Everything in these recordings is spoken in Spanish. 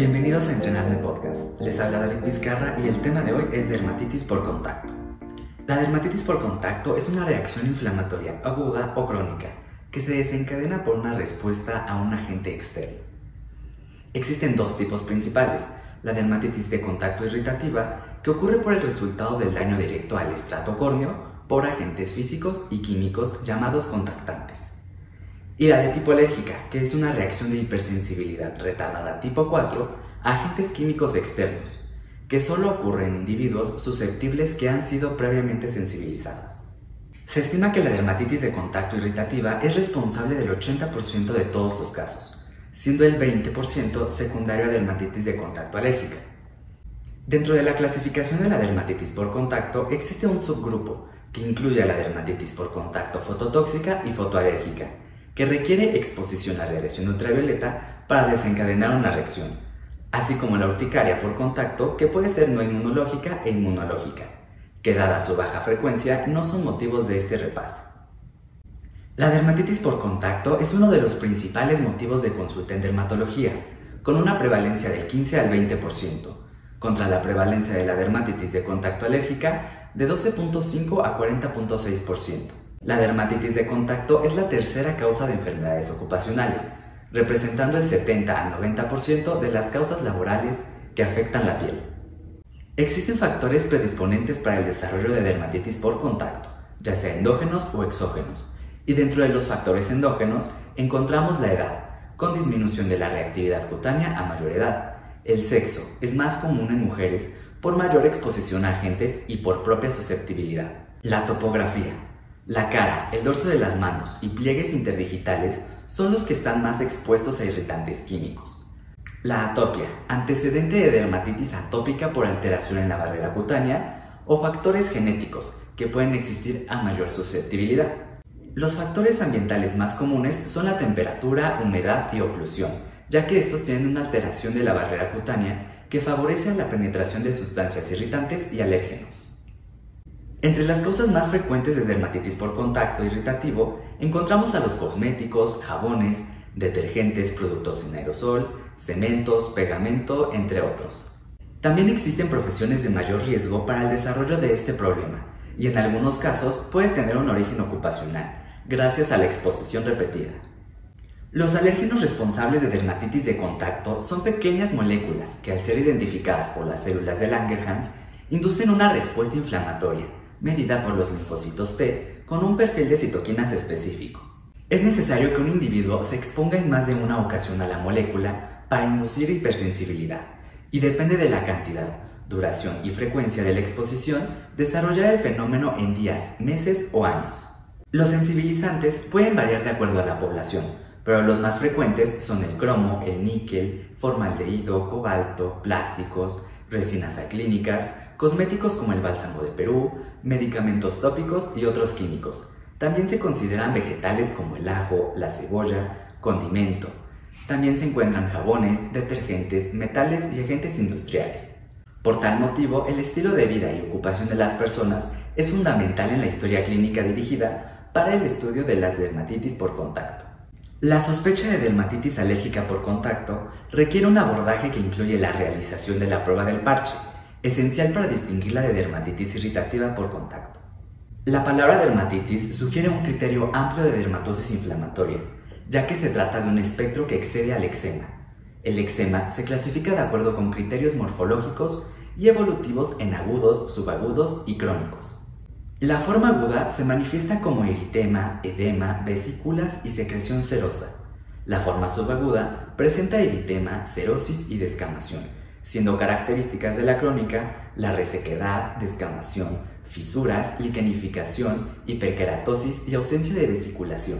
Bienvenidos a Entrenarme Podcast. Les habla David Vizcarra y el tema de hoy es dermatitis por contacto. La dermatitis por contacto es una reacción inflamatoria aguda o crónica que se desencadena por una respuesta a un agente externo. Existen dos tipos principales, la dermatitis de contacto irritativa, que ocurre por el resultado del daño directo al estrato córneo por agentes físicos y químicos llamados contactantes y la de tipo alérgica, que es una reacción de hipersensibilidad retardada tipo 4 a agentes químicos externos, que solo ocurre en individuos susceptibles que han sido previamente sensibilizados. Se estima que la dermatitis de contacto irritativa es responsable del 80% de todos los casos, siendo el 20% secundario a dermatitis de contacto alérgica. Dentro de la clasificación de la dermatitis por contacto existe un subgrupo que incluye a la dermatitis por contacto fototóxica y fotoalérgica, que requiere exposición a radiación ultravioleta para desencadenar una reacción, así como la urticaria por contacto que puede ser no inmunológica e inmunológica, que dada su baja frecuencia no son motivos de este repaso. La dermatitis por contacto es uno de los principales motivos de consulta en dermatología, con una prevalencia del 15 al 20%, contra la prevalencia de la dermatitis de contacto alérgica de 12.5 a 40.6%. La dermatitis de contacto es la tercera causa de enfermedades ocupacionales, representando el 70 al 90% de las causas laborales que afectan la piel. Existen factores predisponentes para el desarrollo de dermatitis por contacto, ya sea endógenos o exógenos, y dentro de los factores endógenos encontramos la edad, con disminución de la reactividad cutánea a mayor edad. El sexo es más común en mujeres por mayor exposición a agentes y por propia susceptibilidad. La topografía la cara, el dorso de las manos y pliegues interdigitales son los que están más expuestos a irritantes químicos. La atopia, antecedente de dermatitis atópica por alteración en la barrera cutánea o factores genéticos que pueden existir a mayor susceptibilidad. Los factores ambientales más comunes son la temperatura, humedad y oclusión, ya que estos tienen una alteración de la barrera cutánea que favorece la penetración de sustancias irritantes y alérgenos. Entre las causas más frecuentes de dermatitis por contacto irritativo encontramos a los cosméticos, jabones, detergentes, productos en aerosol, cementos, pegamento, entre otros. También existen profesiones de mayor riesgo para el desarrollo de este problema y en algunos casos puede tener un origen ocupacional, gracias a la exposición repetida. Los alérgenos responsables de dermatitis de contacto son pequeñas moléculas que al ser identificadas por las células de Langerhans inducen una respuesta inflamatoria medida por los linfocitos T con un perfil de citoquinas específico. Es necesario que un individuo se exponga en más de una ocasión a la molécula para inducir hipersensibilidad y depende de la cantidad, duración y frecuencia de la exposición, desarrollar el fenómeno en días, meses o años. Los sensibilizantes pueden variar de acuerdo a la población, pero los más frecuentes son el cromo, el níquel, formaldehído, cobalto, plásticos, resinas aclínicas, cosméticos como el bálsamo de Perú, medicamentos tópicos y otros químicos. También se consideran vegetales como el ajo, la cebolla, condimento. También se encuentran jabones, detergentes, metales y agentes industriales. Por tal motivo, el estilo de vida y ocupación de las personas es fundamental en la historia clínica dirigida para el estudio de las dermatitis por contacto. La sospecha de dermatitis alérgica por contacto requiere un abordaje que incluye la realización de la prueba del parche, esencial para distinguirla de dermatitis irritativa por contacto. La palabra dermatitis sugiere un criterio amplio de dermatosis inflamatoria, ya que se trata de un espectro que excede al eczema. El eczema se clasifica de acuerdo con criterios morfológicos y evolutivos en agudos, subagudos y crónicos. La forma aguda se manifiesta como eritema, edema, vesículas y secreción serosa. La forma subaguda presenta eritema, serosis y descamación, siendo características de la crónica la resequedad, descamación, fisuras, liquenificación, hiperkeratosis y ausencia de vesiculación.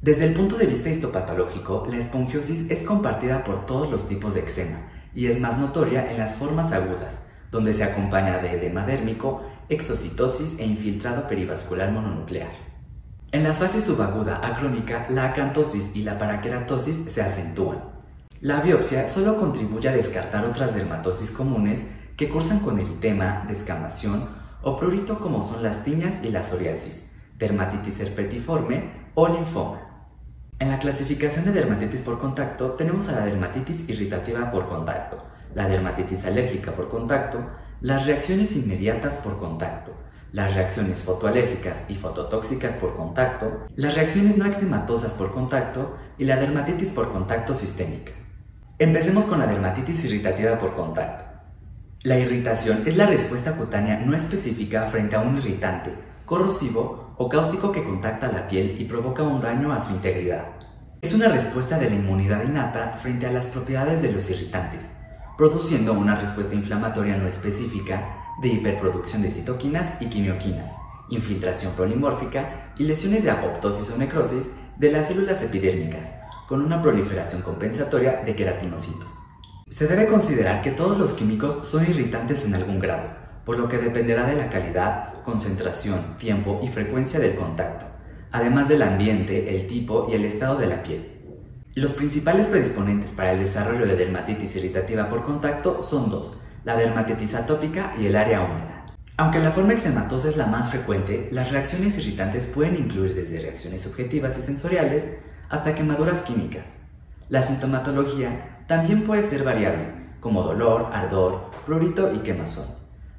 Desde el punto de vista histopatológico, la espongiosis es compartida por todos los tipos de eczema y es más notoria en las formas agudas, donde se acompaña de edema dérmico, exocitosis e infiltrado perivascular mononuclear. En las fases subaguda a crónica, la acantosis y la paraqueratosis se acentúan. La biopsia solo contribuye a descartar otras dermatosis comunes que cursan con eritema, descamación o prurito como son las tiñas y la psoriasis, dermatitis herpetiforme o linfoma. En la clasificación de dermatitis por contacto tenemos a la dermatitis irritativa por contacto, la dermatitis alérgica por contacto, las reacciones inmediatas por contacto, las reacciones fotoalérgicas y fototóxicas por contacto, las reacciones no eczematosas por contacto y la dermatitis por contacto sistémica. Empecemos con la dermatitis irritativa por contacto. La irritación es la respuesta cutánea no específica frente a un irritante, corrosivo o cáustico que contacta la piel y provoca un daño a su integridad. Es una respuesta de la inmunidad innata frente a las propiedades de los irritantes, produciendo una respuesta inflamatoria no específica de hiperproducción de citoquinas y quimioquinas, infiltración polimórfica y lesiones de apoptosis o necrosis de las células epidérmicas, con una proliferación compensatoria de queratinocitos. Se debe considerar que todos los químicos son irritantes en algún grado, por lo que dependerá de la calidad, concentración, tiempo y frecuencia del contacto, además del ambiente, el tipo y el estado de la piel. Los principales predisponentes para el desarrollo de dermatitis irritativa por contacto son dos, la dermatitis atópica y el área húmeda. Aunque la forma eczematosa es la más frecuente, las reacciones irritantes pueden incluir desde reacciones subjetivas y sensoriales hasta quemaduras químicas. La sintomatología también puede ser variable, como dolor, ardor, prurito y quemazón.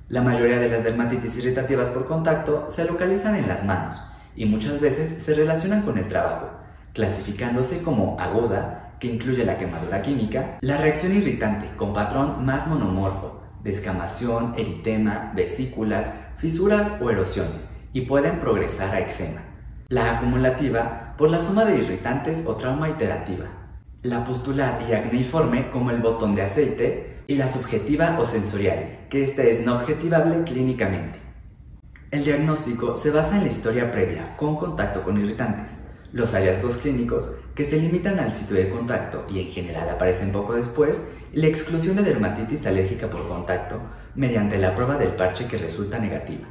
La mayoría de las dermatitis irritativas por contacto se localizan en las manos y muchas veces se relacionan con el trabajo, clasificándose como aguda, que incluye la quemadura química, la reacción irritante con patrón más monomorfo, descamación, eritema, vesículas, fisuras o erosiones, y pueden progresar a eczema. La acumulativa por la suma de irritantes o trauma iterativa. La pustular y acneiforme como el botón de aceite y la subjetiva o sensorial, que este es no objetivable clínicamente. El diagnóstico se basa en la historia previa con contacto con irritantes, los hallazgos clínicos, que se limitan al sitio de contacto y en general aparecen poco después, y la exclusión de dermatitis alérgica por contacto mediante la prueba del parche que resulta negativa.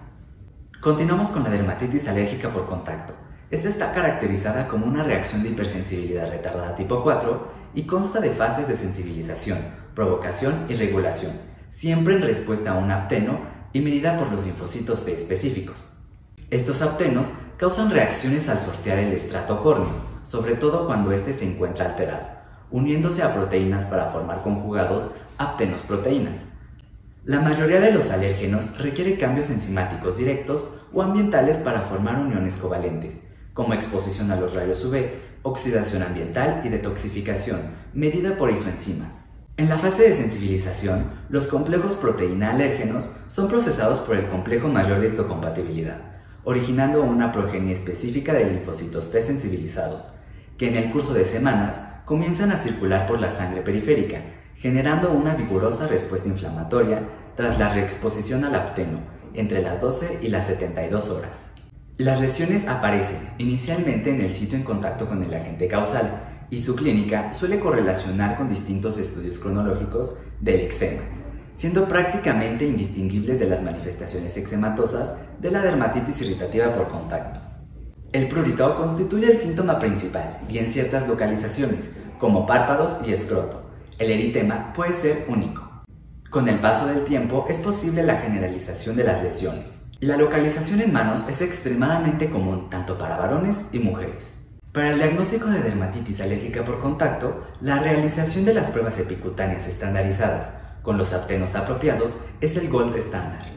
Continuamos con la dermatitis alérgica por contacto. Esta está caracterizada como una reacción de hipersensibilidad retardada tipo 4 y consta de fases de sensibilización, provocación y regulación, siempre en respuesta a un apteno y medida por los linfocitos T específicos. Estos aptenos causan reacciones al sortear el estrato córneo, sobre todo cuando éste se encuentra alterado, uniéndose a proteínas para formar conjugados aptenos proteínas. La mayoría de los alérgenos requiere cambios enzimáticos directos o ambientales para formar uniones covalentes, como exposición a los rayos UV, oxidación ambiental y detoxificación, medida por isoenzimas. En la fase de sensibilización, los complejos proteína-alérgenos son procesados por el complejo mayor de histocompatibilidad, originando una progenie específica de linfocitos T sensibilizados, que en el curso de semanas comienzan a circular por la sangre periférica, generando una vigorosa respuesta inflamatoria tras la reexposición al apteno entre las 12 y las 72 horas. Las lesiones aparecen inicialmente en el sitio en contacto con el agente causal y su clínica suele correlacionar con distintos estudios cronológicos del eczema, siendo prácticamente indistinguibles de las manifestaciones eczematosas de la dermatitis irritativa por contacto. El prurito constituye el síntoma principal y en ciertas localizaciones, como párpados y escroto, el eritema puede ser único. Con el paso del tiempo es posible la generalización de las lesiones. La localización en manos es extremadamente común tanto para varones y mujeres. Para el diagnóstico de dermatitis alérgica por contacto, la realización de las pruebas epicutáneas estandarizadas con los aptenos apropiados es el gold estándar.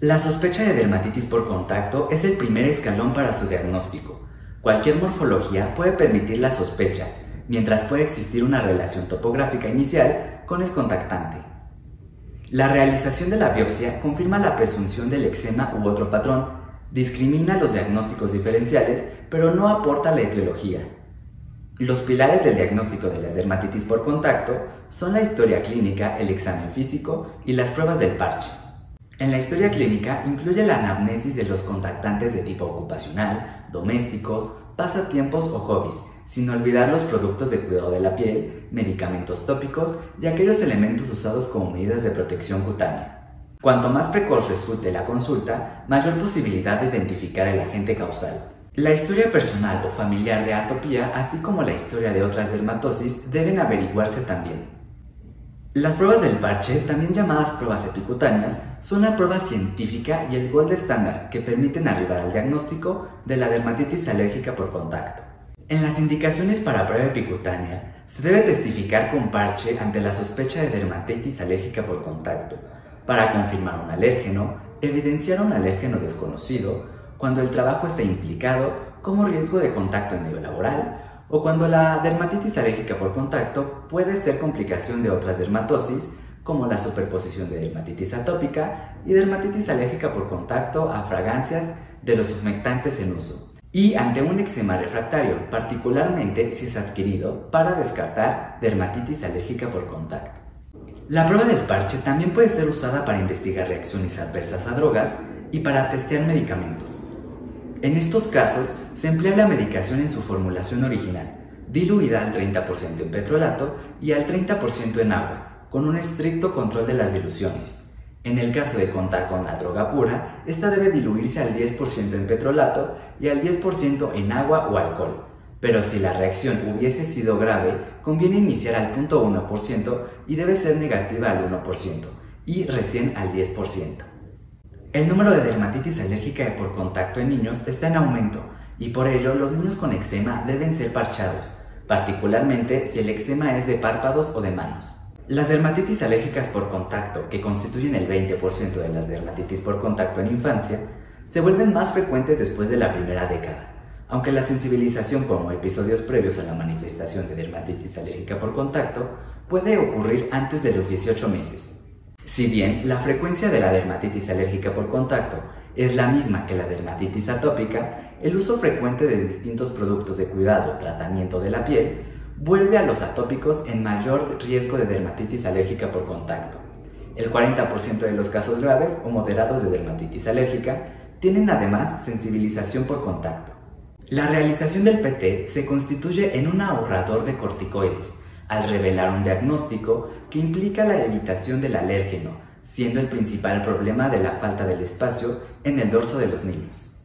La sospecha de dermatitis por contacto es el primer escalón para su diagnóstico. Cualquier morfología puede permitir la sospecha, mientras puede existir una relación topográfica inicial con el contactante. La realización de la biopsia confirma la presunción del eczema u otro patrón, discrimina los diagnósticos diferenciales, pero no aporta la etiología. Los pilares del diagnóstico de la dermatitis por contacto son la historia clínica, el examen físico y las pruebas del parche. En la historia clínica incluye la anamnesis de los contactantes de tipo ocupacional, domésticos, pasatiempos o hobbies, sin olvidar los productos de cuidado de la piel, medicamentos tópicos y aquellos elementos usados como medidas de protección cutánea. Cuanto más precoz resulte la consulta, mayor posibilidad de identificar el agente causal. La historia personal o familiar de atopía, así como la historia de otras dermatosis, deben averiguarse también. Las pruebas del parche, también llamadas pruebas epicutáneas, son la prueba científica y el gold estándar que permiten arribar al diagnóstico de la dermatitis alérgica por contacto. En las indicaciones para prueba epicutánea, se debe testificar con parche ante la sospecha de dermatitis alérgica por contacto, para confirmar un alérgeno, evidenciar un alérgeno desconocido, cuando el trabajo está implicado como riesgo de contacto en medio laboral, o cuando la dermatitis alérgica por contacto puede ser complicación de otras dermatosis, como la superposición de dermatitis atópica y dermatitis alérgica por contacto a fragancias de los humectantes en uso, y ante un eczema refractario, particularmente si es adquirido para descartar dermatitis alérgica por contacto. La prueba del parche también puede ser usada para investigar reacciones adversas a drogas y para testear medicamentos. En estos casos se emplea la medicación en su formulación original, diluida al 30% en petrolato y al 30% en agua, con un estricto control de las diluciones. En el caso de contar con la droga pura, esta debe diluirse al 10% en petrolato y al 10% en agua o alcohol. Pero si la reacción hubiese sido grave, conviene iniciar al 0.1% y debe ser negativa al 1% y recién al 10%. El número de dermatitis alérgica por contacto en niños está en aumento y por ello los niños con eczema deben ser parchados, particularmente si el eczema es de párpados o de manos. Las dermatitis alérgicas por contacto, que constituyen el 20% de las dermatitis por contacto en infancia, se vuelven más frecuentes después de la primera década, aunque la sensibilización como episodios previos a la manifestación de dermatitis alérgica por contacto puede ocurrir antes de los 18 meses. Si bien la frecuencia de la dermatitis alérgica por contacto es la misma que la dermatitis atópica, el uso frecuente de distintos productos de cuidado o tratamiento de la piel vuelve a los atópicos en mayor riesgo de dermatitis alérgica por contacto. El 40% de los casos graves o moderados de dermatitis alérgica tienen además sensibilización por contacto. La realización del PT se constituye en un ahorrador de corticoides, al revelar un diagnóstico que implica la evitación del alérgeno, siendo el principal problema de la falta del espacio en el dorso de los niños.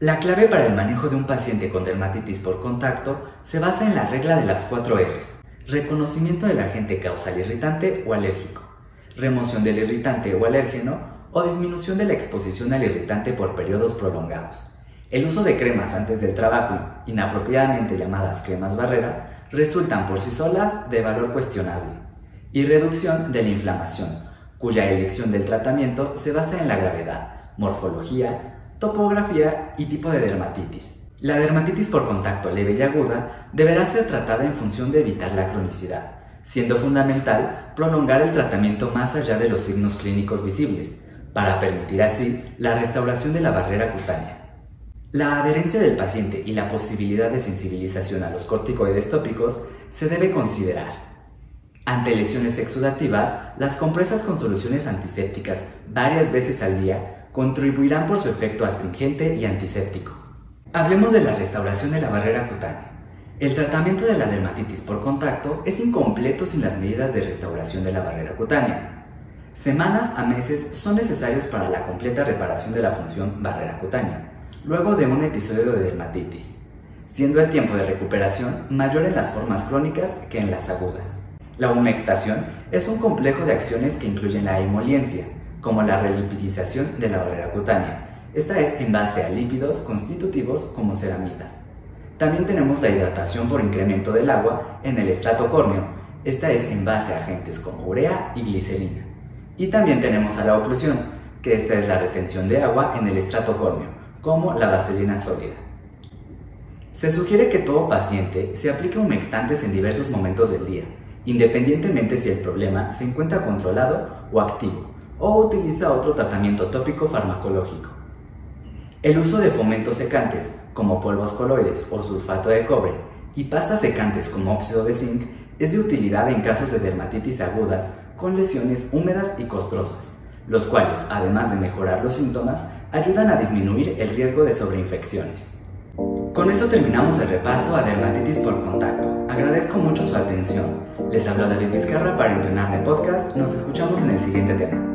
La clave para el manejo de un paciente con dermatitis por contacto se basa en la regla de las 4 R's. Reconocimiento del agente causal irritante o alérgico, remoción del irritante o alérgeno o disminución de la exposición al irritante por periodos prolongados. El uso de cremas antes del trabajo, inapropiadamente llamadas cremas barrera, resultan por sí solas de valor cuestionable, y reducción de la inflamación, cuya elección del tratamiento se basa en la gravedad, morfología, topografía y tipo de dermatitis. La dermatitis por contacto leve y aguda deberá ser tratada en función de evitar la cronicidad, siendo fundamental prolongar el tratamiento más allá de los signos clínicos visibles, para permitir así la restauración de la barrera cutánea. La adherencia del paciente y la posibilidad de sensibilización a los corticoides tópicos se debe considerar. Ante lesiones exudativas, las compresas con soluciones antisépticas varias veces al día contribuirán por su efecto astringente y antiséptico. Hablemos de la restauración de la barrera cutánea. El tratamiento de la dermatitis por contacto es incompleto sin las medidas de restauración de la barrera cutánea. Semanas a meses son necesarios para la completa reparación de la función barrera cutánea luego de un episodio de dermatitis, siendo el tiempo de recuperación mayor en las formas crónicas que en las agudas. La humectación es un complejo de acciones que incluyen la emoliencia, como la relipidización de la barrera cutánea. Esta es en base a lípidos constitutivos como ceramidas. También tenemos la hidratación por incremento del agua en el estrato córneo. Esta es en base a agentes como urea y glicerina. Y también tenemos a la oclusión, que esta es la retención de agua en el estrato córneo como la vaselina sólida. Se sugiere que todo paciente se aplique humectantes en diversos momentos del día, independientemente si el problema se encuentra controlado o activo, o utiliza otro tratamiento tópico farmacológico. El uso de fomentos secantes, como polvos coloides o sulfato de cobre, y pastas secantes como óxido de zinc, es de utilidad en casos de dermatitis agudas con lesiones húmedas y costrosas, los cuales, además de mejorar los síntomas, ayudan a disminuir el riesgo de sobreinfecciones. Con esto terminamos el repaso a dermatitis por contacto. Agradezco mucho su atención. Les habla David Vizcarra para Entrenar de Podcast. Nos escuchamos en el siguiente tema.